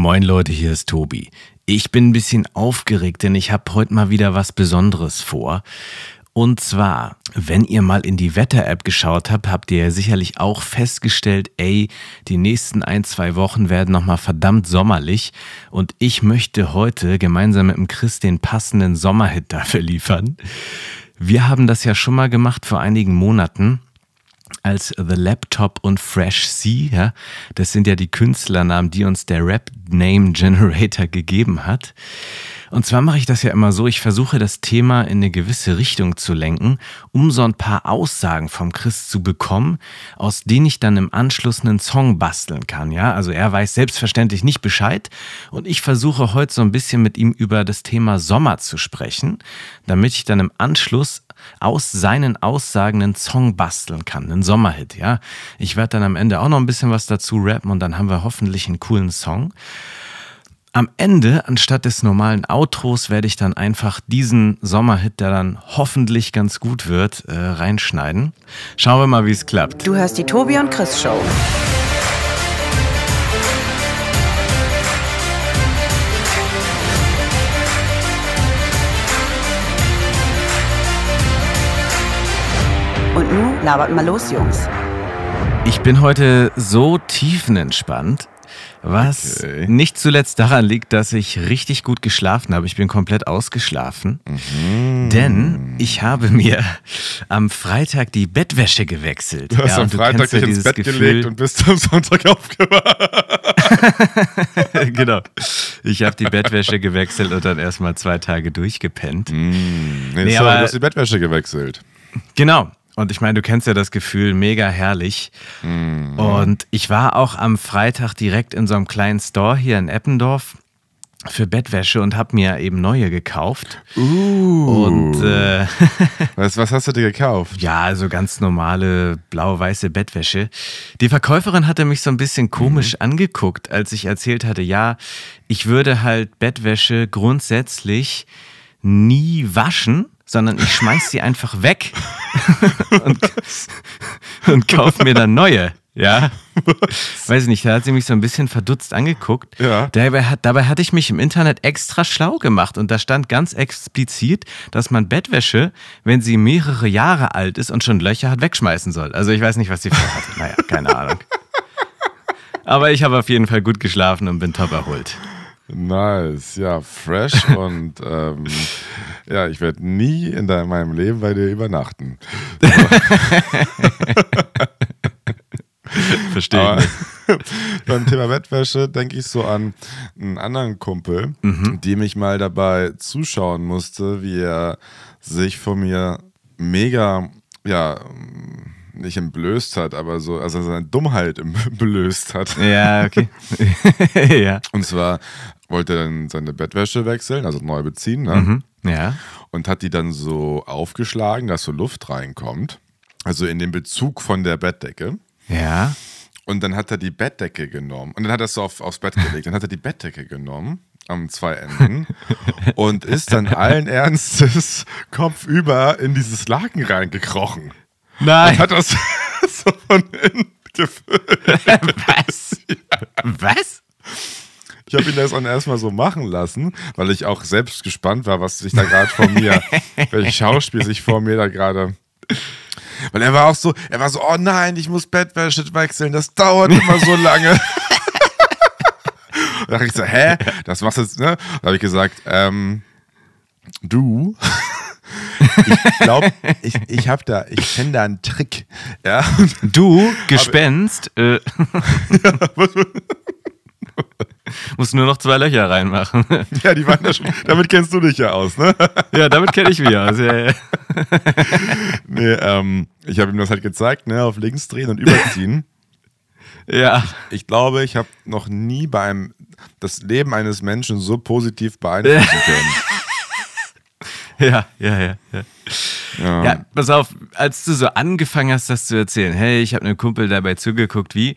Moin Leute, hier ist Tobi. Ich bin ein bisschen aufgeregt, denn ich habe heute mal wieder was Besonderes vor. Und zwar, wenn ihr mal in die Wetter-App geschaut habt, habt ihr ja sicherlich auch festgestellt, ey, die nächsten ein, zwei Wochen werden nochmal verdammt sommerlich. Und ich möchte heute gemeinsam mit dem Chris den passenden Sommerhit dafür liefern. Wir haben das ja schon mal gemacht vor einigen Monaten als The Laptop und Fresh C. Ja? Das sind ja die Künstlernamen, die uns der Rap Name Generator gegeben hat. Und zwar mache ich das ja immer so, ich versuche das Thema in eine gewisse Richtung zu lenken, um so ein paar Aussagen vom Chris zu bekommen, aus denen ich dann im Anschluss einen Song basteln kann. Ja, also er weiß selbstverständlich nicht Bescheid und ich versuche heute so ein bisschen mit ihm über das Thema Sommer zu sprechen, damit ich dann im Anschluss aus seinen Aussagen einen Song basteln kann, einen Sommerhit, ja. Ich werde dann am Ende auch noch ein bisschen was dazu rappen und dann haben wir hoffentlich einen coolen Song. Am Ende, anstatt des normalen Outros, werde ich dann einfach diesen Sommerhit, der dann hoffentlich ganz gut wird, äh, reinschneiden. Schauen wir mal, wie es klappt. Du hörst die Tobi und Chris Show. Und nun labert mal los, Jungs. Ich bin heute so tiefenentspannt, was Okay. nicht zuletzt daran liegt, dass ich richtig gut geschlafen habe. Ich bin komplett ausgeschlafen, Mhm. denn ich habe mir am Freitag die Bettwäsche gewechselt. Du hast Ja, am und Freitag kennst ja dich ins Bett Gefühl- gelegt und bist am Sonntag aufgewacht. genau. Ich habe die Bettwäsche gewechselt und dann erstmal zwei Tage durchgepennt. Nee, Nee, sorry, aber- du hast die Bettwäsche gewechselt. Genau. Und ich meine, du kennst ja das Gefühl, mega herrlich. Mhm. Und ich war auch am Freitag direkt in so einem kleinen Store hier in Eppendorf für Bettwäsche und habe mir eben neue gekauft. Uh. Und äh, Was, was hast du dir gekauft? ja, also ganz normale blau-weiße Bettwäsche. Die Verkäuferin hatte mich so ein bisschen komisch angeguckt, als ich erzählt hatte, ja, ich würde halt Bettwäsche grundsätzlich nie waschen, sondern ich schmeiß sie einfach weg und, und kauf mir dann neue. Ja, weiß ich nicht, da hat sie mich so ein bisschen verdutzt angeguckt. Ja. Dabei, hat, dabei hatte ich mich im Internet extra schlau gemacht und da stand ganz explizit, dass man Bettwäsche, wenn sie mehrere Jahre alt ist und schon Löcher hat, wegschmeißen soll. Also ich weiß nicht, was sie vorhatte. Naja, keine Ahnung. Aber ich habe auf jeden Fall gut geschlafen und bin top erholt. Nice, ja, fresh und ähm, ja, ich werde nie in meinem Leben bei dir übernachten. Verstehe beim Thema Bettwäsche denke ich so an einen anderen Kumpel, Mhm. dem ich mal dabei zuschauen musste, wie er sich von mir mega, ja, nicht entblößt hat, aber so, also seine Dummheit entblößt hat. Ja, okay. ja. Und zwar wollte er dann seine Bettwäsche wechseln, also neu beziehen, ne? Mhm. Ja. und hat die dann so aufgeschlagen, dass so Luft reinkommt. Also in den Bezug von der Bettdecke. Ja. Und dann hat er die Bettdecke genommen. Und dann hat er es so auf, aufs Bett gelegt. Dann hat er die Bettdecke genommen am zwei Enden und ist dann allen Ernstes kopfüber in dieses Laken reingekrochen. Nein. Und hat das so von innen gefüllt. Was? Was? Ich habe ihn das dann erstmal so machen lassen, weil ich auch selbst gespannt war, was sich da gerade vor mir, welches Schauspiel sich vor mir da gerade. Weil er war auch so, er war so, oh nein, ich muss Bettwäsche wechseln, das dauert immer so lange. da dachte ich so, hä? Das machst du jetzt, ne? Da habe ich gesagt, ähm, du, ich glaube, ich, ich habe da, ich kenne da einen Trick. Ja, Du, Gespenst, äh, musst nur noch zwei Löcher reinmachen. ja, die waren da schon, damit kennst du dich ja aus, ne? ja, damit kenne ich mich aus. Ja, ja. Nee, ähm, ich habe ihm das halt gezeigt, ne, auf links drehen und überziehen. ja. Ich glaube, ich habe noch nie bei einem das Leben eines Menschen so positiv beeinflussen können. Ja, ja, ja, ja. Ja. Ja, pass auf, als du so angefangen hast, das zu erzählen, hey, ich habe einem Kumpel dabei zugeguckt, wie,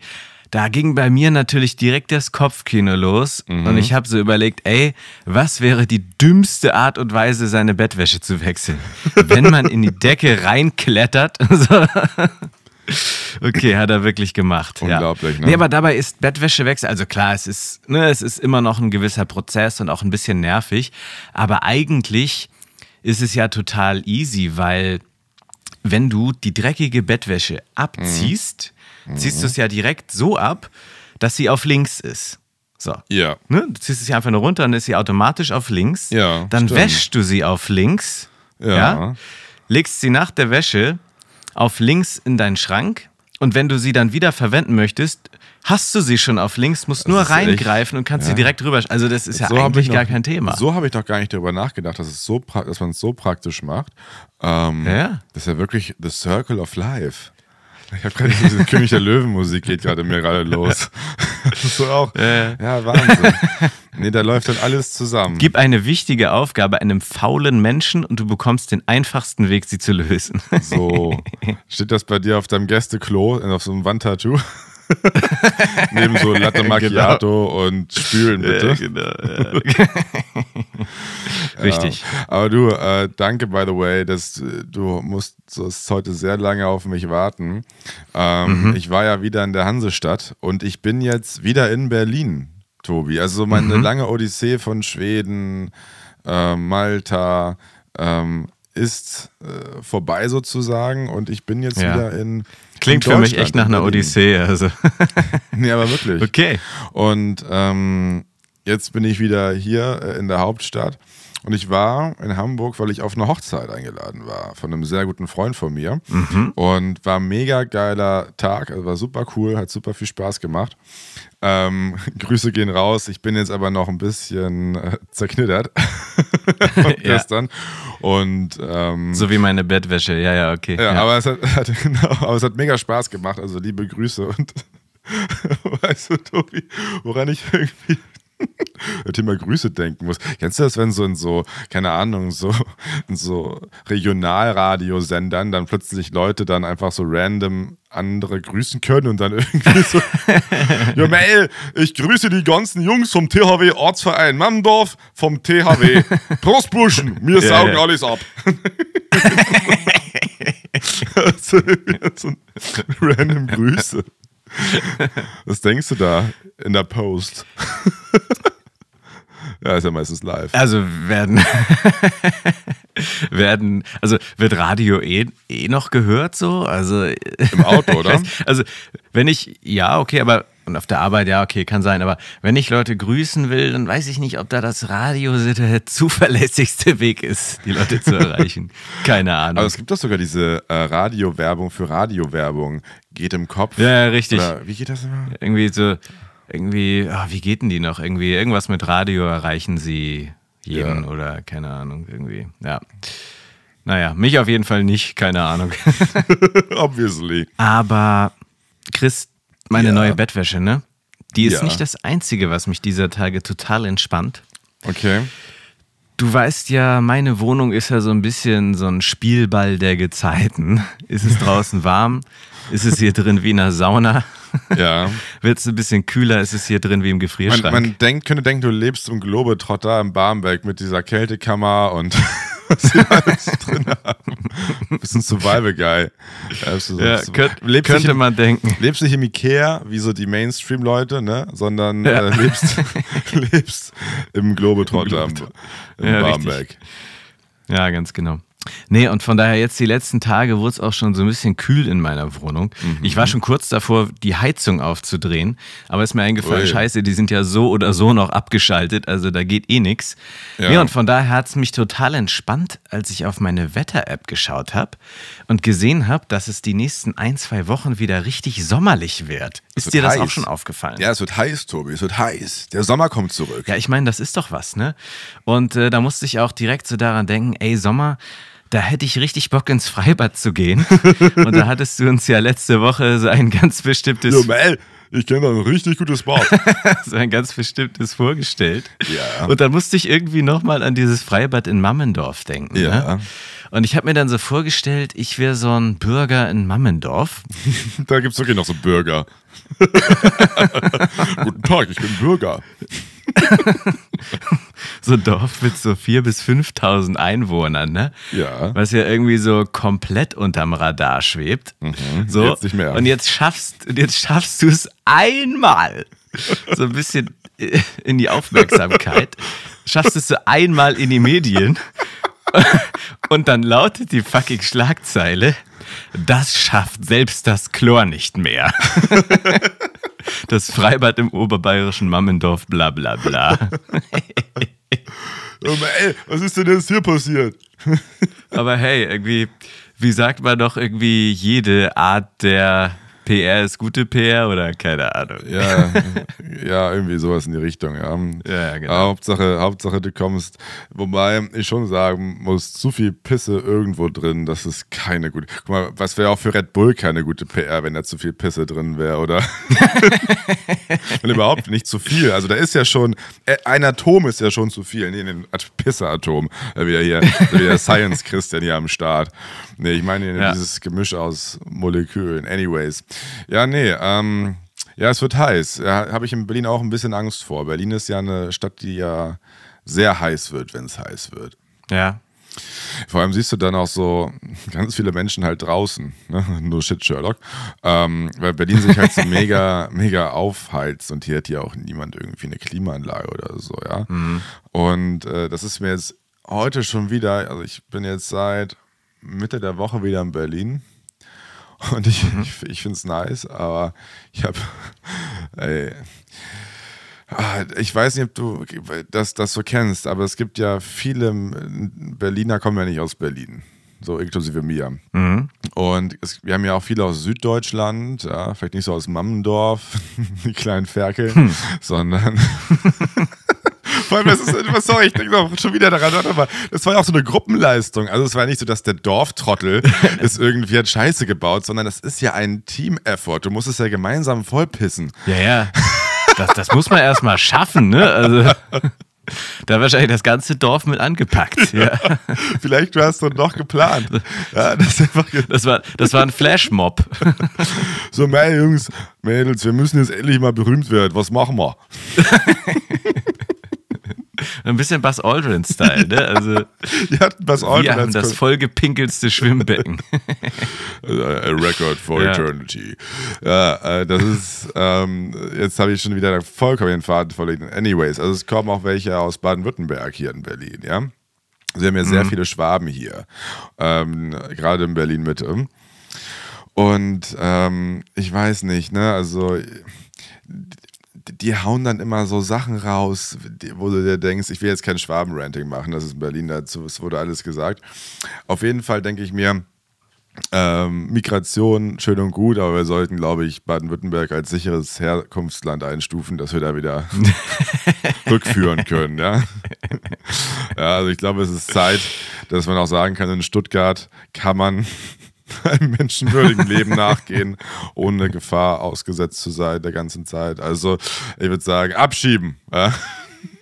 da ging bei mir natürlich direkt das Kopfkino los und ich habe so überlegt, ey, was wäre die dümmste Art und Weise, seine Bettwäsche zu wechseln? Wenn man in die Decke reinklettert, so, Okay, hat er wirklich gemacht. Unglaublich, ja. ne? Nee, aber dabei ist Bettwäschewechsel, also klar, es ist, ne, es ist immer noch ein gewisser Prozess und auch ein bisschen nervig, aber eigentlich ist es ja total easy, weil wenn du die dreckige Bettwäsche abziehst, Mhm. ziehst du es ja direkt so ab, dass sie auf links ist. So. Ja. Ne? Du ziehst es ja einfach nur runter und ist sie automatisch auf links. Ja, Dann stimmt. wäschst du sie auf links. Ja. Legst sie nach der Wäsche auf links in deinen Schrank. Und wenn du sie dann wieder verwenden möchtest, hast du sie schon auf links, musst nur ist echt- reingreifen und kannst sie ja. direkt rüber. Also das ist ja So eigentlich ich noch- gar kein Thema. So habe ich doch gar nicht darüber nachgedacht, dass, es so dass man es so praktisch macht. Ähm, Ja. Das ist ja wirklich the circle of life. Ich habe gerade diese König der Löwen-Musik geht gerade mir gerade los. Das ist so auch. Ja. Ja, Wahnsinn. Nee, da läuft dann alles zusammen. Gib eine wichtige Aufgabe einem faulen Menschen und du bekommst den einfachsten Weg, sie zu lösen. So. Steht das bei dir auf deinem Gästeklo, äh, auf so einem Wandtattoo? Neben so Latte Macchiato und Spülen, bitte. genau. Richtig. Aber du, äh, danke by the way, dass äh, du musstest heute sehr lange auf mich warten. Ähm, Mhm. Ich war ja wieder in der Hansestadt und ich bin jetzt wieder in Berlin, Tobi. Also so meine Mhm. lange Odyssee von Schweden, äh, Malta ähm, ist äh, vorbei sozusagen und ich bin jetzt Ja. wieder in Klingt in für mich echt nach in einer. Odyssee. Also. Nee, aber wirklich. Okay. Und ähm, jetzt bin ich wieder hier äh, in der Hauptstadt. Und ich war in Hamburg, weil ich auf eine Hochzeit eingeladen war von einem sehr guten Freund von mir. Und war ein mega geiler Tag, also war super cool, hat super viel Spaß gemacht. Ähm, Grüße gehen raus. Ich bin jetzt aber noch ein bisschen äh, zerknittert von Ja. gestern. Und ähm, So wie meine Bettwäsche. Ja, ja, okay. ja, aber es hat, hat, genau, aber es hat mega Spaß gemacht. Also liebe Grüße und weißt du, Tobi, woran ich irgendwie Thema Grüße denken muss. Kennst du das, wenn so in so, keine Ahnung, so in so Regionalradiosendern dann plötzlich Leute dann einfach so random andere grüßen können und dann irgendwie so, ja Mel, ich grüße die ganzen Jungs vom THW Ortsverein Mammendorf, vom THW Prostbuschen, wir Ja, saugen ja. alles ab. so, so ein random Grüße. Was denkst du da in der Post? ja, ist ja meistens live. Also werden, werden, also wird Radio eh, eh noch gehört so? Also Im Auto, oder? Also wenn ich, ja, okay, aber und auf der Arbeit, ja, okay, kann sein, aber wenn ich Leute grüßen will, dann weiß ich nicht, ob da das Radio der zuverlässigste Weg ist, die Leute zu erreichen. Keine Ahnung. Aber es gibt doch sogar diese äh, Radiowerbung für Radiowerbung. Geht im Kopf. ja, richtig. Oder, wie geht das immer? Irgendwie so, irgendwie, ah, wie geht denn die noch? Irgendwie, irgendwas mit Radio erreichen sie jeden Ja. oder keine Ahnung, irgendwie, ja. Naja, mich auf jeden Fall nicht, keine Ahnung. Obviously. Aber Chris, meine Ja. neue Bettwäsche, ne? Die ist Ja. nicht das Einzige, was mich dieser Tage total entspannt. Okay. Du weißt ja, meine Wohnung ist ja so ein bisschen so ein Spielball der Gezeiten. Ist es draußen warm? Ist es hier drin wie in einer Sauna? Ja. Wird es ein bisschen kühler? Ist es hier drin wie im Man, Gefrierschrank? man denkt, könnte denken, du lebst im Globetrotter im Barmbek mit dieser Kältekammer und was sie alles drin haben. Bist ein Survival-Guy. Ja, du so- ja, könnt, könnte nicht im- man denken. lebst nicht im Ikea, wie so die Mainstream-Leute, ne? sondern Ja. äh, lebst, lebst im Globetrotter im, im Ja, Barmbek. Ja, ganz genau. Nee, und von daher jetzt die letzten Tage wurde es auch schon so ein bisschen kühl in meiner Wohnung. Mhm. Ich war schon kurz davor, die Heizung aufzudrehen, aber ist mir eingefallen, Ui. scheiße, die sind ja so oder so noch abgeschaltet, also da geht eh nix. Ja. Nee, und von daher hat es mich total entspannt, als ich auf meine Wetter-App geschaut habe und gesehen habe, dass es die nächsten ein, zwei Wochen wieder richtig sommerlich wird. Ist wird dir das heiß. auch schon aufgefallen? Ja, es wird heiß, Tobi, es wird heiß. Der Sommer kommt zurück. Ja, ich meine, das ist doch was, ne? Und äh, da musste ich auch direkt so daran denken, ey, Sommer, da hätte ich richtig Bock ins Freibad zu gehen. Und da hattest du uns ja letzte Woche so ein ganz bestimmtes, Jo, Mel, ich kenne da ein richtig gutes Bad. so ein ganz bestimmtes vorgestellt. Ja. Und dann musste ich irgendwie nochmal an dieses Freibad in Mammendorf denken. Ja. Ne? Und ich habe mir dann so vorgestellt, ich wäre so ein Bürger in Mammendorf. da gibt es wirklich noch so Bürger. Guten Tag, ich bin Bürger. so ein Dorf mit so 4.000 bis 5.000 Einwohnern, ne? Ja. Was ja irgendwie so komplett unterm Radar schwebt. So. jetzt nicht mehr. Und jetzt schaffst, jetzt schaffst du es einmal so ein bisschen in die Aufmerksamkeit. Schaffst es so einmal in die Medien. Und dann lautet die fucking Schlagzeile, das schafft selbst das Chlor nicht mehr. Das Freibad im oberbayerischen Mammendorf, bla bla bla. Oh, ey, was ist denn jetzt hier passiert? Aber hey, irgendwie, wie sagt man doch irgendwie, jede Art der PR ist gute PR oder keine Ahnung. Ja, ja, irgendwie sowas in die Richtung, ja. Ja, genau. Hauptsache, Hauptsache, du kommst. Wobei ich schon sagen muss, zu viel Pisse irgendwo drin, das ist keine gute. Guck mal, was wäre auch für Red Bull keine gute PR, wenn da zu viel Pisse drin wäre, oder? Und überhaupt nicht zu viel. Also da ist ja schon, äh, ein Atom ist ja schon zu viel. Nee, ein Pisse-Atom. Wieder hier, wieder Science Christian hier am Start. Nee, ich meine Ja. dieses Gemisch aus Molekülen. Anyways. Ja, nee, ähm, ja, es wird heiß. Ja, Habe ich in Berlin auch ein bisschen Angst vor. Berlin ist ja eine Stadt, die ja sehr heiß wird, wenn es heiß wird. Ja. Vor allem siehst du dann auch so ganz viele Menschen halt draußen. Ne? No shit, Sherlock. Ähm, weil Berlin sich halt so mega, mega aufheizt und hier hat ja auch niemand irgendwie eine Klimaanlage oder so, ja. Und äh, das ist mir jetzt heute schon wieder, also ich bin jetzt seit Mitte der Woche wieder in Berlin. Und ich, ich, ich finde es nice, aber ich habe, Ah, Ich weiß nicht, ob du das, das so kennst, aber es gibt ja viele Berliner kommen ja nicht aus Berlin. So inklusive mir. Und es, wir haben ja auch viele aus Süddeutschland, ja, vielleicht nicht so aus Mammendorf, die kleinen Ferkel, sondern. Vor allem, das ist, sorry, ich denke noch schon wieder daran, warte mal, das war ja auch so eine Gruppenleistung. Also es war nicht so, dass der Dorftrottel ist irgendwie hat Scheiße gebaut, sondern das ist ja ein Team-Effort. Du musst es ja gemeinsam vollpissen. Ja, ja. Das, das muss man erstmal schaffen, ne? Also, da wahrscheinlich das ganze Dorf mit angepackt. Ja. Vielleicht hast du noch geplant. Ja, das Das, war, das war ein Flashmob. so, meine Jungs, Mädels, wir müssen jetzt endlich mal berühmt werden. Was machen wir? Ein bisschen Buzz Aldrin-Style, ne? Also, hatten was Ordnung wir haben das vollgepinkelste Schwimmbecken. A record for Ja. eternity. Ja, äh, das ist, ähm, jetzt habe ich schon wieder vollkommen den Faden verloren. Anyways, also es kommen auch welche aus Baden-Württemberg hier in Berlin, ja. Sie haben ja sehr viele Schwaben hier, ähm, gerade in Berlin-Mitte. Und ähm, ich weiß nicht, ne, also die, hauen dann immer so Sachen raus, wo du dir denkst, ich will jetzt kein Schwaben-Ranting machen, das ist in Berlin dazu, es wurde alles gesagt. Auf jeden Fall denke ich mir, ähm, Migration schön und gut, aber wir sollten, glaube ich, Baden-Württemberg als sicheres Herkunftsland einstufen, dass wir da wieder rückführen können. Ja? ja, also ich glaube, es ist Zeit, dass man auch sagen kann, in Stuttgart kann man einem menschenwürdigen Leben nachgehen, ohne Gefahr ausgesetzt zu sein der ganzen Zeit. Also ich würde sagen, abschieben. Ja?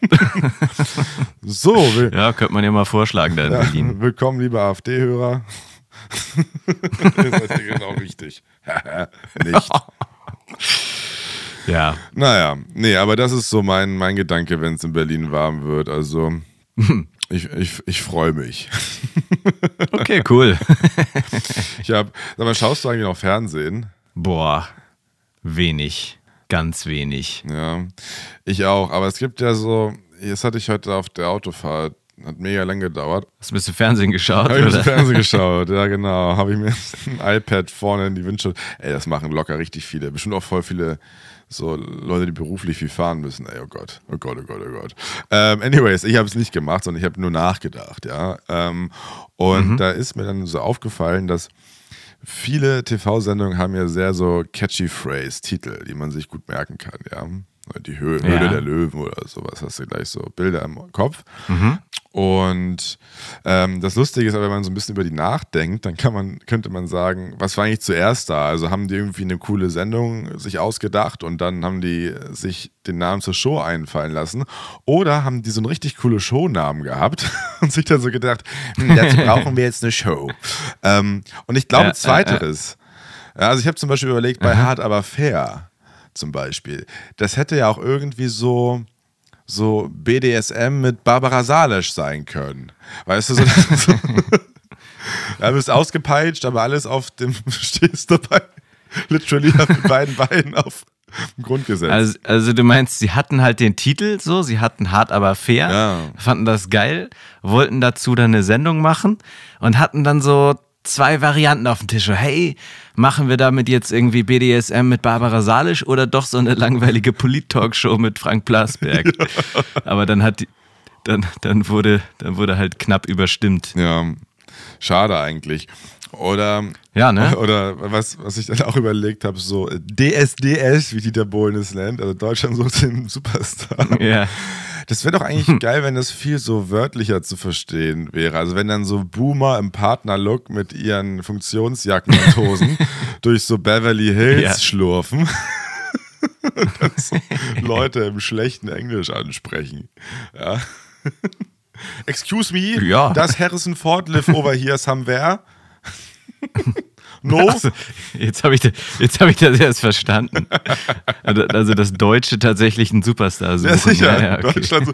so, Ja, könnte man ja mal vorschlagen da in ja, Berlin. willkommen, liebe AfD-Hörer. Ihr seid hier genau richtig. Nicht. Ja. Naja, nee, aber das ist so mein, mein Gedanke, wenn es in Berlin warm wird. Also, ich, ich, ich freue mich. Okay, cool. Ich habe, sag mal, schaust du eigentlich noch Fernsehen? Boah, wenig. Ganz wenig. Ja, ich auch. Aber es gibt ja so, das hatte ich heute auf der Autofahrt, hat mega lang gedauert. Hast du ein bisschen Fernsehen geschaut? Habe ich Oder? Fernsehen geschaut, ja genau. Habe ich mir ein iPad vorne in die Windschutzscheibe. Ey, das machen locker richtig viele. Bestimmt auch voll viele so Leute, die beruflich viel fahren müssen. Ey, oh Gott, oh Gott, oh Gott, oh Gott. Ähm, anyways, ich habe es nicht gemacht, sondern ich habe nur nachgedacht, ja. Ähm, und da ist mir dann so aufgefallen, dass viele TV-Sendungen haben ja sehr so catchy Phrase-Titel, die man sich gut merken kann, ja. Die Höhle Ja. der Löwen oder sowas, hast du gleich so Bilder im Kopf. Und ähm, das Lustige ist aber, wenn man so ein bisschen über die nachdenkt, dann kann man, könnte man sagen, was war eigentlich zuerst da? Also haben die irgendwie eine coole Sendung sich ausgedacht und dann haben die sich den Namen zur Show einfallen lassen? Oder haben die so einen richtig coole Shownamen gehabt und sich dann so gedacht, hm, dazu brauchen wir jetzt eine Show. Ähm, und ich glaube, Ja, äh, zweiteres. Ja, also ich habe zum Beispiel überlegt, bei Hard aber fair zum Beispiel, das hätte ja auch irgendwie so, so BDSM mit Barbara Salisch sein können. Weißt du, so, so ja, bist ausgepeitscht, aber alles auf dem, stehst dabei, literally auf den beiden Beinen auf dem Grundgesetz. Also, also du meinst, sie hatten halt den Titel so, sie hatten hart aber fair, Ja. fanden das geil, wollten dazu dann eine Sendung machen und hatten dann so zwei Varianten auf dem Tisch. So, Hey, machen wir damit jetzt irgendwie BDSM mit Barbara Salisch oder doch so eine langweilige Polit-Talkshow mit Frank Blasberg? Aber dann hat die, dann, dann wurde, dann wurde halt knapp überstimmt. Ja, schade eigentlich. Oder, Ja, ne? oder was, was ich dann auch überlegt habe, so DSDS, wie Dieter Bohlen es nennt, also Deutschland sucht den Superstar. Ja. Das wäre doch eigentlich geil, wenn das viel so wörtlicher zu verstehen wäre. Also wenn dann so Boomer im Partnerlook mit ihren Funktionsjacken und Hosen durch so Beverly Hills Ja. schlurfen. und dann so Leute im schlechten Englisch ansprechen. Ja. Excuse me, Ja. das Harrison Ford live over here somewhere. No? Also, jetzt habe ich, jetzt hab ich das erst verstanden. Also, dass Deutsche tatsächlich einen Superstar suchen. Ja, sicher. Ja, ja, okay. Deutschland so.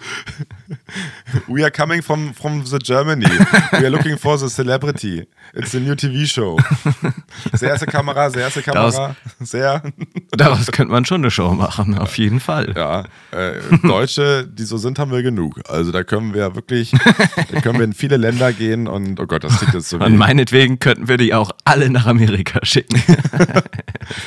We are coming from, from the Germany. We are looking for the celebrity. It's a new TV show. Sehr erste Kamera, sehr erste Kamera. Sehr. Daraus könnte man schon eine Show machen, auf jeden Fall. Ja, äh, Deutsche, die so sind, haben wir genug. Also da können wir wirklich, da können wir in viele Länder gehen und oh Gott, das klingt jetzt so Und meinetwegen könnten wir die auch alle nach Amerika schicken.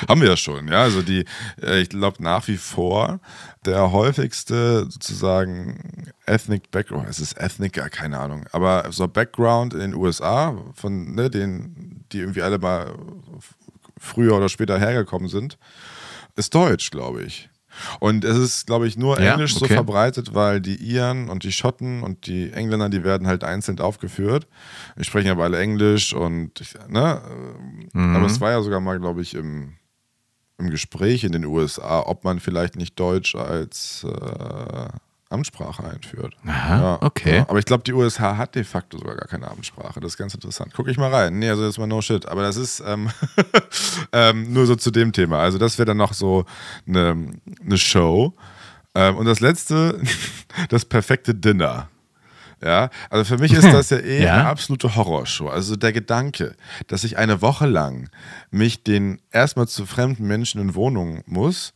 Haben wir ja schon, ja. Also die, äh, ich glaube nach wie vor der häufigste sozusagen Ethnic Background, es ist Ethnic, ja, keine Ahnung, aber so Background in den USA von ne, denen, die irgendwie alle mal früher oder später hergekommen sind, ist Deutsch, glaube ich. Und es ist, glaube ich, nur Ja, Englisch so okay. verbreitet, weil die Iren und die Schotten und die Engländer, die werden halt einzeln aufgeführt. Die sprechen aber alle Englisch und, ne, Mhm. aber es war ja sogar mal, glaube ich, im, im Gespräch in den USA, ob man vielleicht nicht Deutsch als äh, Amtssprache einführt. Aha, okay. Aber ich glaube, die USA hat de facto sogar gar keine Amtssprache. Das ist ganz interessant. Guck ich mal rein. Nee, also das ist mal no shit. Aber das ist ähm, ähm, nur so zu dem Thema. Also das wäre dann noch so eine, eine Show. Ähm, und das letzte, das perfekte Dinner. Ja, also für mich ist das ja eh Ja. eine absolute Horrorshow. Also der Gedanke, dass ich eine Woche lang mich den erstmal zu fremden Menschen in Wohnungen muss,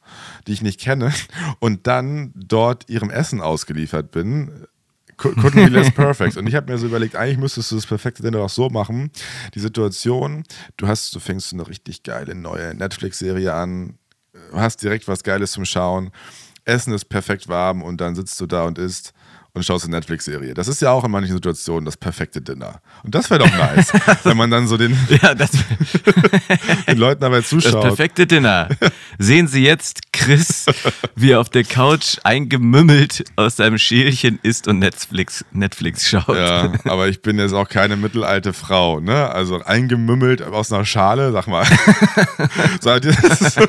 die ich nicht kenne, und dann dort ihrem Essen ausgeliefert bin, cou- couldn't be less perfect. Und ich habe mir so überlegt, eigentlich müsstest du das perfekte Dinner auch so machen. Die Situation, du hast, du fängst eine richtig geile neue Netflix-Serie an, hast direkt was Geiles zum Schauen, Essen ist perfekt warm und dann sitzt du da und isst und schaust eine Netflix-Serie. Das ist ja auch in manchen Situationen das perfekte Dinner. Und das wäre doch nice, wenn man dann so den, Ja, das, den Leuten dabei das zuschaut. perfekte Dinner. Sehen Sie jetzt Chris, wie er auf der Couch eingemümmelt aus seinem Schälchen isst und Netflix, Netflix schaut. Ja, aber ich bin jetzt auch keine mittelalte Frau, ne? Also eingemümmelt aus einer Schale, sag mal. so, die, so,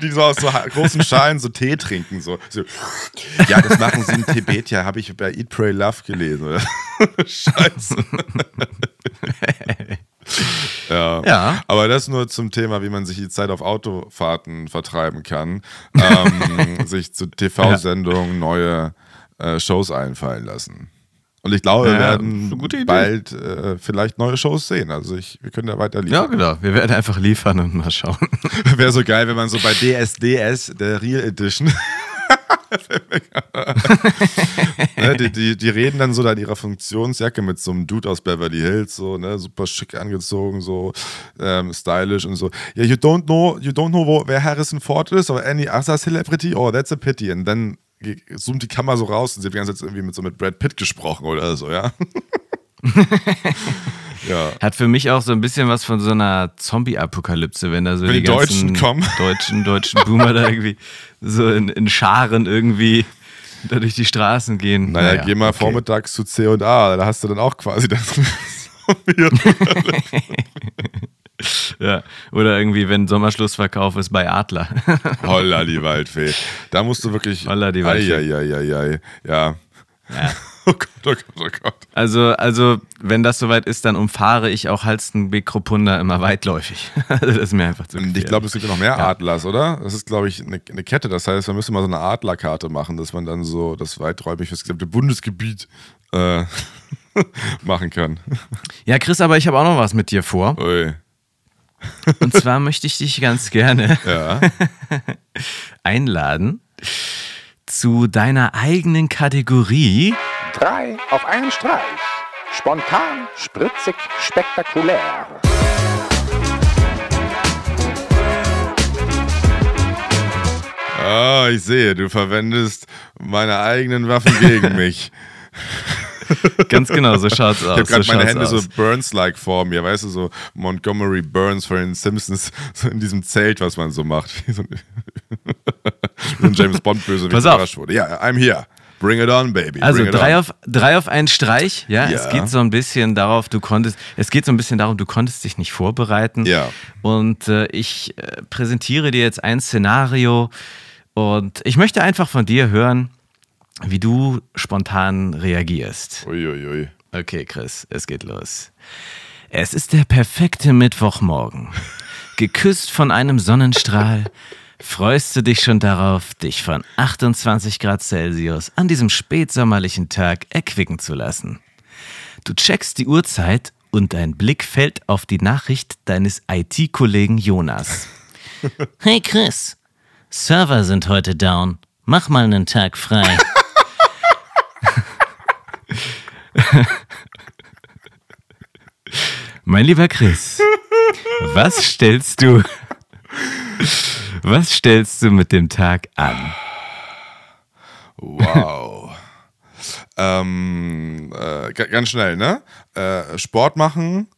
die so aus so großen Schalen so Tee trinken. So. so. Ja, das machen sie in Tibet, ja, habe ich bei Eat, Pray, Love gelesen. Scheiße. Ja. Ja. Aber das nur zum Thema, wie man sich die Zeit auf Autofahrten vertreiben kann. Ähm, sich zu TV-Sendungen neue äh, Shows einfallen lassen. Und ich glaube, wir Ja, werden bald äh, vielleicht neue Shows sehen. Also ich, wir können da weiter Ja, liefern. genau. Wir werden einfach liefern und mal schauen. Wäre so geil, wenn man so bei DSDS, der Real Edition, ne, die, die, die reden dann so da in ihrer Funktionsjacke mit so einem Dude aus Beverly Hills, so, ne, super schick angezogen, so ähm, stylish und so. Ja, you don't know, you don't know, wo, wer Harrison Ford ist, or any other celebrity? Oh, that's a pity. Und dann zoomt die Kamera so raus und sie hat die ganze Zeit irgendwie mit so mit Brad Pitt gesprochen oder so, ja. ja. Hat für mich auch so ein bisschen was von so einer Zombie-Apokalypse, wenn da so Wenn die, die Deutschen ganzen kommen. deutschen, deutschen Boomer da irgendwie so in, in Scharen irgendwie da durch die Straßen gehen. Naja, geh mal okay. vormittags zu C und A, da hast du dann auch quasi das. Ja. Oder irgendwie, wenn Sommerschlussverkauf ist bei Adler. Holla die Waldfee. Da musst du wirklich. Holla die Waldfee. Eieieiei. Ja. Ja. Oh Gott, oh Gott, oh Gott. Also, also, wenn das soweit ist, dann umfahre ich auch Halstenbeck-Kropunda immer weitläufig. also das ist mir einfach zu Und ich glaube, es gibt ja noch mehr Adlers, oder? Das ist, glaube ich, eine, eine Kette. Das heißt, man müsste mal so eine Adlerkarte machen, dass man dann so das weiträumig fürs gesamte Bundesgebiet äh, machen kann. Ja, Chris, aber ich habe auch noch was mit dir vor. Ui. Und zwar möchte ich dich ganz gerne Ja. einladen zu deiner eigenen Kategorie. Drei auf einen Streich. Spontan, spritzig, spektakulär. Ah, ich sehe, du verwendest meine eigenen Waffen gegen mich. Ganz genau, so schaut's aus. Ich habe gerade so meine Hände aus. so Burns-like vor mir, weißt du, so Montgomery Burns von den Simpsons, so in diesem Zelt, was man so macht. Wie so ein, James Bond-Böse, wie Pass auf. überrascht wurde. Ja, I'm here. Bring it on, baby. Also drei on. auf, drei auf einen Streich, ja? Ja. Es geht so ein bisschen darauf, du konntest, es geht so ein bisschen darum, du konntest dich nicht vorbereiten. Ja. Und äh, ich äh, präsentiere dir jetzt ein Szenario und ich möchte einfach von dir hören, wie du spontan reagierst. Uiuiui. Okay, Chris, es geht los. Es ist der perfekte Mittwochmorgen. Geküsst von einem Sonnenstrahl, freust du dich schon darauf, dich von 28 Grad Celsius an diesem spätsommerlichen Tag erquicken zu lassen. Du checkst die Uhrzeit und dein Blick fällt auf die Nachricht deines IT-Kollegen Jonas. Hey Chris, Server sind heute down. Mach mal einen Tag frei. Mein lieber Chris, was stellst du, was stellst du mit dem Tag an? Wow. ähm, äh, ga- ganz schnell, ne? Äh, Sport machen.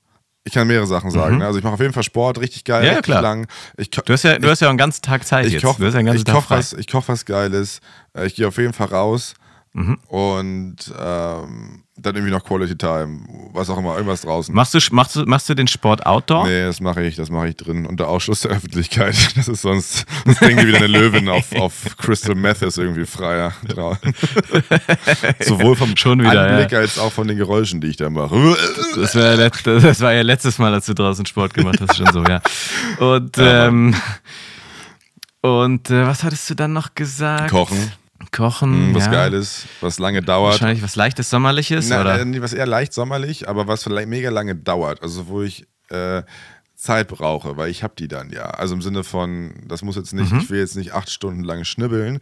Ich kann mehrere Sachen sagen. Ne? Also ich mache auf jeden Fall Sport, richtig geil, Mhm. Ja, ja, klar. lang. Ich, Du hast ja, du hast ja einen ganzen Tag Zeit ich jetzt. koche du hast ja einen ganzen ich Tag koch frei. was, ich koch was Geiles. Äh, Ich gehe auf jeden Fall raus. Mhm. Und ähm, dann irgendwie noch Quality Time, was auch immer, irgendwas draußen. Machst du, machst, du, machst du den Sport Outdoor? Nee, das mache ich, das mache ich drin, unter Ausschluss der Öffentlichkeit. Das ist sonst, das bringt wieder eine Löwin auf, auf Crystal Meth ist irgendwie freier. Sowohl vom Schon wieder, Anblick ja. als auch von den Geräuschen, die ich da mache. Das war, ja das war ja letztes Mal, als du draußen Sport gemacht hast, schon so, ja. Und, ähm, und äh, was hattest du dann noch gesagt? Kochen, Kochen, Mm, was ja. Geiles, was lange dauert. Wahrscheinlich was leichtes, sommerliches, Na, oder? äh, was eher leicht sommerlich, aber was vielleicht mega lange dauert. Also wo ich äh, Zeit brauche, weil ich habe die dann ja. Also im Sinne von, das muss jetzt Mhm. nicht, ich will jetzt nicht acht Stunden lang schnibbeln,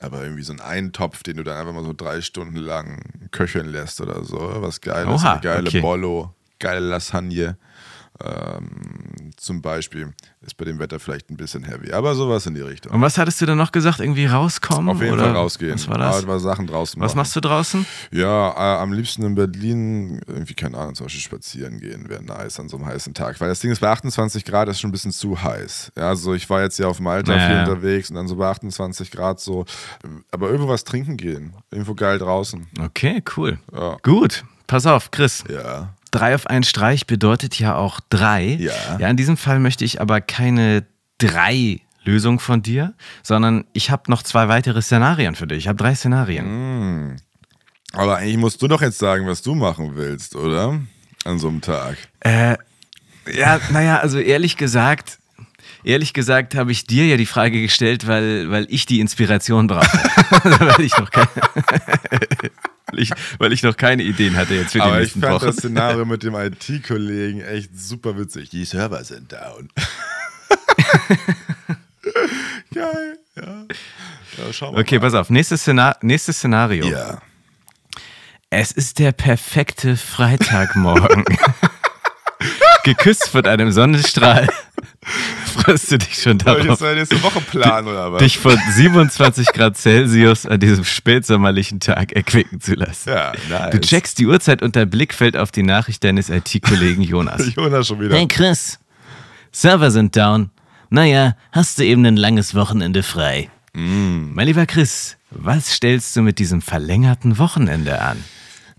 aber irgendwie so ein Eintopf, den du dann einfach mal so drei Stunden lang köcheln lässt oder so. Was Geiles, Oha, eine geile okay. Bollo, geile Lasagne. Ähm, zum Beispiel ist bei dem Wetter vielleicht ein bisschen heavy, aber sowas in die Richtung. Und was hattest du dann noch gesagt? Irgendwie rauskommen? Auf jeden oder Fall rausgehen. Was war das? Aber Sachen draußen was machen. machst du draußen? Ja, äh, am liebsten in Berlin, irgendwie, keine Ahnung, zum Beispiel spazieren gehen wäre nice an so einem heißen Tag. Weil das Ding ist, bei 28 Grad ist schon ein bisschen zu heiß. Ja, also ich war jetzt ja auf Malta Ja, viel ja. unterwegs und dann so bei 28 Grad so. Aber irgendwo was trinken gehen. Irgendwo geil draußen. Okay, cool. Ja. Gut. Pass auf, Chris. Ja. Drei auf einen Streich bedeutet ja auch drei. Ja. Ja, in diesem Fall möchte ich aber keine drei Lösungen von dir, sondern ich habe noch zwei weitere Szenarien für dich. Ich habe drei Szenarien. Aber eigentlich musst du doch jetzt sagen, was du machen willst, oder? An so einem Tag. Äh, ja, naja, also ehrlich gesagt, ehrlich gesagt habe ich dir ja die Frage gestellt, weil, weil ich die Inspiration brauche. weil, ich noch keine, weil, ich, weil ich noch keine Ideen hatte jetzt für die Aber ich nächsten fand Wochen. das Szenario mit dem IT-Kollegen echt super witzig. Die Server sind down. Geil, ja. ja Okay, mal. pass auf. Nächstes, Szenar nächstes Szenario. Ja. Es ist der perfekte Freitagmorgen. Geküsst von einem Sonnenstrahl. Freust du dich schon Soll ich darauf, jetzt nächste Woche planen oder was? dich von 27 Grad Celsius an diesem spätsommerlichen Tag erquicken zu lassen? ja, nice. Du checkst die Uhrzeit und dein Blick fällt auf die Nachricht deines IT-Kollegen Jonas. Jonas schon wieder. Hey Chris, Server sind down. Naja, hast du eben ein langes Wochenende frei. Mm. Mein lieber Chris, was stellst du mit diesem verlängerten Wochenende an?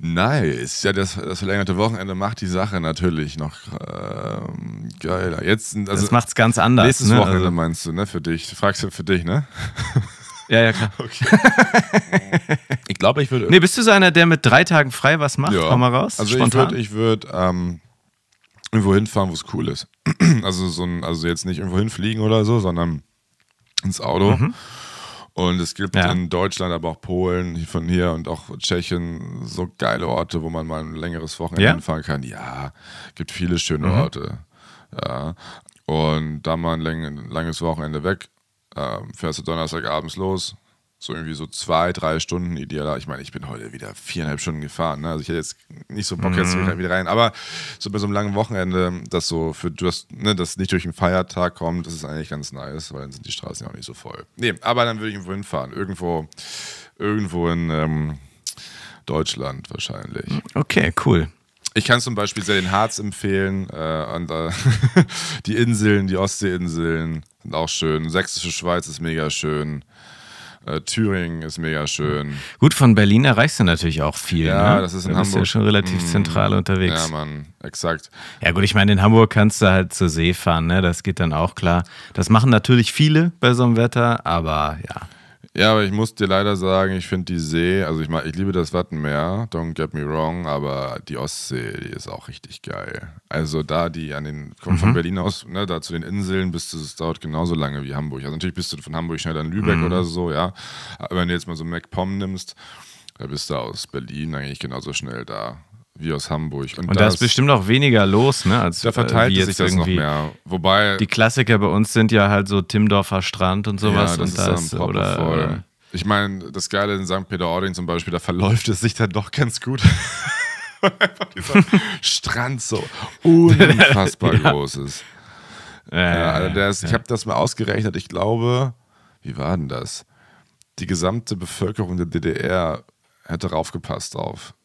Nice. Ja, das, das verlängerte Wochenende macht die Sache natürlich noch ähm, geiler. Jetzt, also Das macht's ganz anders. nächstes ne? Wochenende Also, meinst du, ne? Für dich. Du fragst ja für dich, ne? Ja, ja, klar. Ich glaube, ich würde. Nee, bist du so einer, der mit drei Tagen frei was macht? Komm mal raus. Also spontan. ich würde ich würd, ähm, irgendwo hinfahren, wo es cool ist. also so ein, also jetzt nicht irgendwo hinfliegen oder so, sondern ins Auto. Und es gibt Mhm. Ja. in Deutschland, aber auch Polen, von hier und auch Tschechien so geile Orte, wo man mal ein längeres Wochenende Ja? Mhm. hinfahren kann. Ja, gibt viele schöne Orte. Ja. Und da mal ein langes Wochenende weg, ähm, fährst du Donnerstagabends los, so irgendwie so zwei, drei Stunden idealer. Ich meine, ich bin heute wieder viereinhalb Stunden gefahren. Ne? Also ich hätte jetzt nicht so Bock jetzt Mhm. wieder rein. Aber so bei so einem langen Wochenende, das so für du hast, ne, das nicht durch einen Feiertag kommt, das ist eigentlich ganz nice, weil dann sind die Straßen ja auch nicht so voll. Nee, aber dann würde ich irgendwo hinfahren. Irgendwo, irgendwo in ähm, Deutschland wahrscheinlich. Okay, cool. Ich kann zum Beispiel sehr den Harz empfehlen. Äh, und, äh, die Inseln, die Ostseeinseln sind auch schön. Sächsische Schweiz ist mega schön. Äh, Thüringen ist mega schön. Gut, von Berlin erreichst du natürlich auch viel. Ja, ne? das ist in du bist ja Hamburg. schon relativ Mm. zentral unterwegs. Ja, Mann, exakt. Ja gut, ich meine, in Hamburg kannst du halt zur See fahren, ne? Das geht dann auch klar. Das machen natürlich viele bei so einem Wetter, aber ja. Ja, aber ich muss dir leider sagen, ich finde die See, also ich mag, ich liebe das Wattenmeer, don't get me wrong, aber die Ostsee, die ist auch richtig geil. Also da die an den, kommt von Berlin aus, ne, da zu den Inseln bist du, es dauert genauso lange wie Hamburg. Also natürlich bist du von Hamburg schnell an Lübeck oder so, ja. Aber wenn du jetzt mal so MacPom nimmst, da bist du aus Berlin eigentlich genauso schnell da wie aus Hamburg. Und da ist bestimmt auch weniger los, ne? Als da verteilt äh, sich das noch mehr. Wobei, Die Klassiker bei uns sind ja halt so Timmendorfer Strand und sowas. Ja, das und ist da dann ist, proper oder, voll. Ich meine, das Geile in St. Peter-Ording zum Beispiel, da verläuft es sich dann doch ganz gut. Weil Einfach dieser Strand so unfassbar groß ist. Äh, Ja, also ist, Ich habe das mal ausgerechnet. Ich glaube, wie war denn das? Die gesamte Bevölkerung der DDR hätte raufgepasst drauf.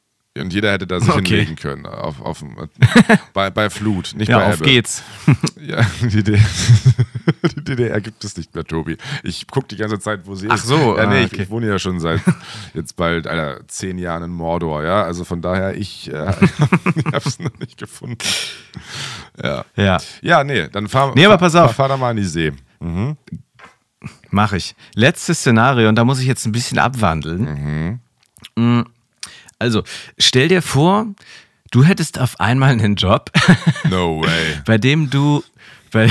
Und jeder hätte da sich Okay. hinlegen können. Auf, auf, bei, bei Flut, nicht ja, bei auf Ebbe. geht's. Ja, die DDR, die DDR gibt es nicht mehr, Tobi. Ich gucke die ganze Zeit, wo sie Ach ist. so, ja, nee, ah, ich, okay. ich wohne ja schon seit jetzt bald Alter, zehn Jahren in Mordor, ja. Also von daher, ich, äh, ich habe es noch nicht gefunden. Ja. Ja, Ja, nee, dann fahr, Nee, aber fahr, pass auf. Fahr, fahr da mal an die See. mache ich. Letztes Szenario, und da muss ich jetzt ein bisschen abwandeln. Mm, Also, stell dir vor, du hättest auf einmal einen Job, No way. bei dem du. Bei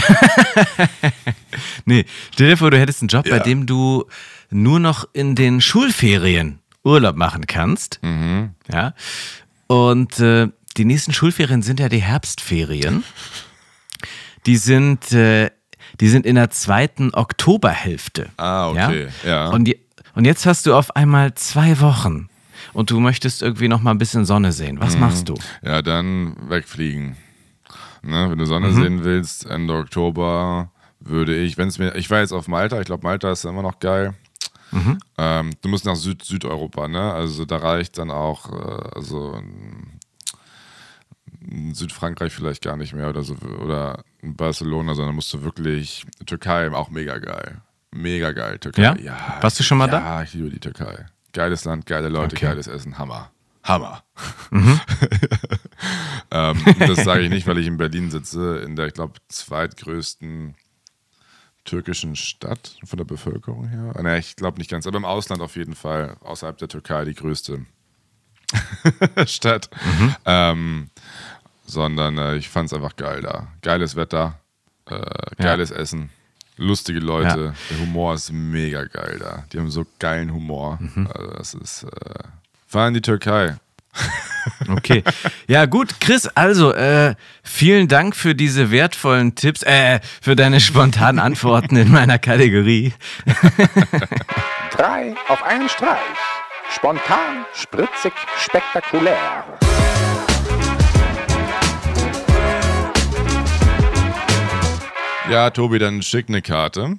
nee, stell dir vor, du hättest einen Job, bei Ja. dem du nur noch in den Schulferien Urlaub machen kannst. Ja. Und äh, die nächsten Schulferien sind ja die Herbstferien. Die sind, äh, die sind in der zweiten Oktoberhälfte. Ah, okay. Ja. Und, je- und jetzt hast du auf einmal zwei Wochen und du möchtest irgendwie noch mal ein bisschen Sonne sehen. Mhm. Was machst du? Ja, dann wegfliegen. Ne, wenn du Sonne Mhm. sehen willst, Ende Oktober würde ich, wenn es mir, ich war jetzt auf Malta, ich glaube Malta ist immer noch geil. Mhm. Ähm, du musst nach Süd Südeuropa, ne? Also da reicht dann auch, äh, also in Südfrankreich vielleicht gar nicht mehr oder so oder in Barcelona, sondern musst du wirklich Türkei auch mega geil, mega geil Türkei. Ja? Warst du schon mal ja, da? Ja, ich liebe die Türkei. Geiles Land, geile Leute, Okay. geiles Essen, Hammer, Hammer. Mhm. ähm, das sage ich nicht, weil ich in Berlin sitze, in der, ich glaube, zweitgrößten türkischen Stadt von der Bevölkerung her. Ah, Ne, ich glaube nicht ganz, aber im Ausland auf jeden Fall, außerhalb der Türkei die größte Stadt. Mhm. Ähm, sondern äh, ich fand es einfach geil da. Geiles Wetter, äh, geiles Essen, lustige Leute. Der Humor ist mega geil da. Die haben so geilen Humor. Mhm. Also das ist. Äh, fahr in die Türkei. Okay. Ja, gut, Chris, also äh, vielen Dank für diese wertvollen Tipps, äh, für deine spontanen Antworten in meiner Kategorie. Drei auf einen Streich. Spontan, spritzig, spektakulär. Ja, Tobi, dann schick eine Karte.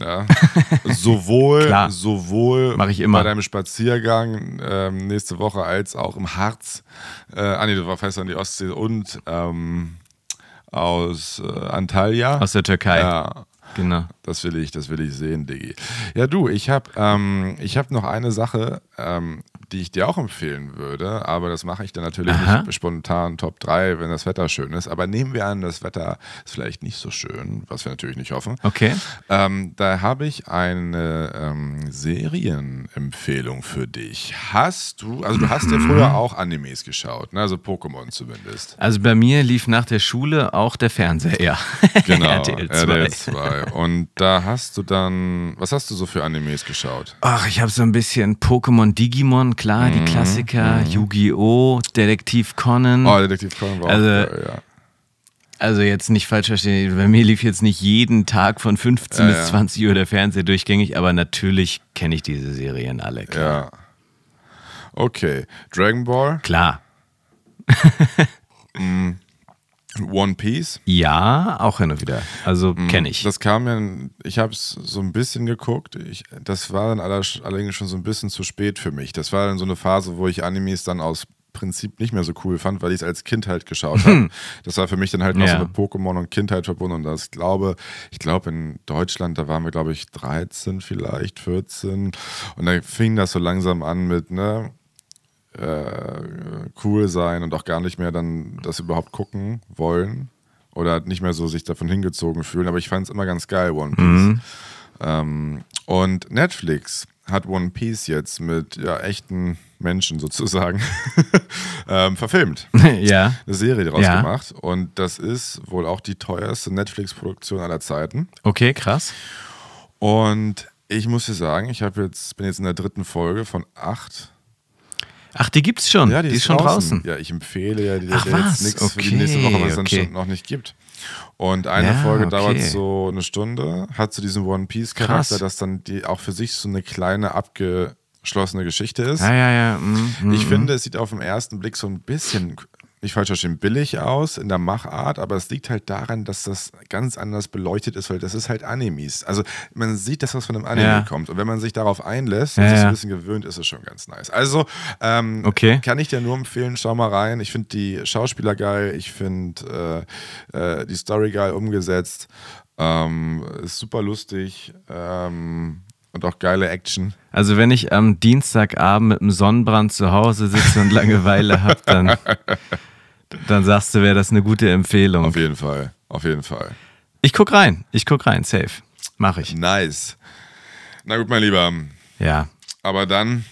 Ja. Sowohl, sowohl Mach ich immer. bei deinem Spaziergang ähm, nächste Woche als auch im Harz. Äh, ah, nee, du war fest an die Ostsee und ähm, aus äh, Antalya. Aus der Türkei. Ja, Genau. das will ich, das will ich sehen, Diggi. Ja, du, ich habe ähm, ich hab noch eine Sache, ähm, die ich dir auch empfehlen würde, aber das mache ich dann natürlich Aha. nicht spontan Top 3, wenn das Wetter schön ist. Aber nehmen wir an, das Wetter ist vielleicht nicht so schön, was wir natürlich nicht hoffen. Okay. Ähm, da habe ich eine ähm, Serienempfehlung für dich. Hast du, also du hast ja früher auch Animes geschaut, ne? also Pokémon zumindest. Also bei mir lief nach der Schule auch der Fernseher, ja. Genau, RTL 2. RTL 2. Und da hast du dann, was hast du so für Animes geschaut? Ach, ich habe so ein bisschen Pokémon Digimon, klar, Mhm, die Klassiker, Yu-Gi-Oh!, Detektiv Conan. Oh, Detektiv Conan war Also- auch ja. Also jetzt nicht falsch verstehen, bei mir lief jetzt nicht jeden Tag von 15 Ja, bis ja. 20 Uhr der Fernseher durchgängig, aber natürlich kenne ich diese Serien alle. Klar. Ja. Okay. Dragon Ball, Klar. One Piece. Ja, auch hin und wieder. Also kenne ich. Mhm. Das kam ja, ich habe es so ein bisschen geguckt. Ich, das war dann aller- allerdings schon so ein bisschen zu spät für mich. Das war dann so eine Phase, wo ich Animes dann aus Prinzip nicht mehr so cool fand, weil ich es als Kind halt geschaut habe. Das war für mich dann halt noch Ja. so mit Pokémon und Kindheit verbunden. Und das glaube, ich glaube in Deutschland, da waren wir glaube ich 13 vielleicht, 14. Und dann fing das so langsam an mit, ne, äh, cool sein und auch gar nicht mehr dann das überhaupt gucken wollen oder nicht mehr so sich davon hingezogen fühlen. Aber ich fand es immer ganz geil, One Piece. Ähm, und Netflix hat One Piece jetzt mit ja, echten Menschen sozusagen ähm, verfilmt. ja. Eine Serie daraus Ja. gemacht. Und das ist wohl auch die teuerste Netflix-Produktion aller Zeiten. Okay, krass. Und ich muss dir sagen, ich habe jetzt, bin jetzt in der dritten Folge von acht Ach, die gibt's schon. Ja, die, ist schon draußen. Ja, ich empfehle ja die, Ach, der jetzt was? nichts für die Okay, nächste Woche, was es dann okay. schon noch nicht gibt. Und eine Ja, Folge okay. dauert so eine Stunde, hat so diesen One Piece Charakter, Krass. dass dann die auch für sich so eine kleine abgeschlossene Geschichte ist. Ja, ja, ja. mm, Ich mm. finde, es sieht auf den ersten Blick so ein bisschen, nicht falsch verstehen, billig aus in der Machart, aber es liegt halt daran, dass das ganz anders beleuchtet ist, weil das ist halt Animes. Also man sieht, dass was von einem Anime Ja. kommt. Und wenn man sich darauf einlässt und Ja, sich ja. ein bisschen gewöhnt, ist es schon ganz nice. Also ähm, Okay. kann ich dir nur empfehlen, schau mal rein. Ich finde die Schauspieler geil, ich finde äh, äh, die Story geil umgesetzt. Ähm, ist super lustig ähm, und auch geile Action. Also wenn ich am Dienstagabend mit einem Sonnenbrand zu Hause sitze und Langeweile habe, dann, dann sagst du, wäre das eine gute Empfehlung. Auf jeden Fall, auf jeden Fall. Ich guck rein, ich guck rein, safe. Mach ich. Nice. Na gut, mein Lieber. Ja, Aber dann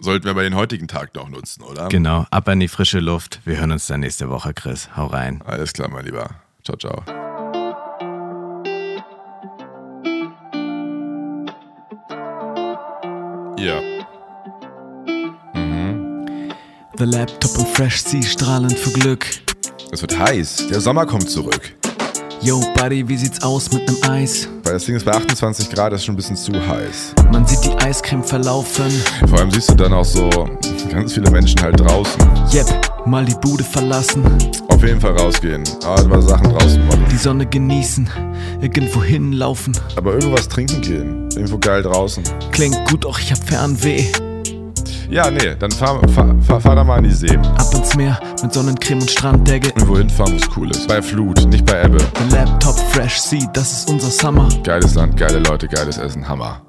sollten wir aber den heutigen Tag noch nutzen, oder? genau. Ab in die frische Luft. Wir hören uns dann nächste Woche, Chris. Hau rein. Alles klar, mein Lieber. Ciao, ciao. Ja. The Laptop und Fresh Sea strahlend für Glück. Es wird heiß. Der Sommer kommt zurück. Yo, Buddy, wie sieht's aus mit nem Eis? Weil das Ding ist bei 28 Grad, das ist schon ein bisschen zu heiß. Man sieht die Eiscreme verlaufen. Vor allem siehst du dann auch so ganz viele Menschen halt draußen. Yep, mal die Bude verlassen. Auf jeden Fall rausgehen. Aber Sachen draußen machen. Die Sonne genießen. Irgendwo hinlaufen. Aber irgendwas trinken gehen. Irgendwo geil draußen. Klingt gut, doch ich hab Fernweh. Ja, nee, dann fahr, fahr, fahr, fahr da mal an die See. Ab ins Meer mit Sonnencreme und Stranddecke. Irgendwo hinfahren, wo es cool ist. Bei Flut, nicht bei Ebbe. The Laptop Fresh Sea, das ist unser Summer. Geiles Land, geile Leute, geiles Essen, Hammer.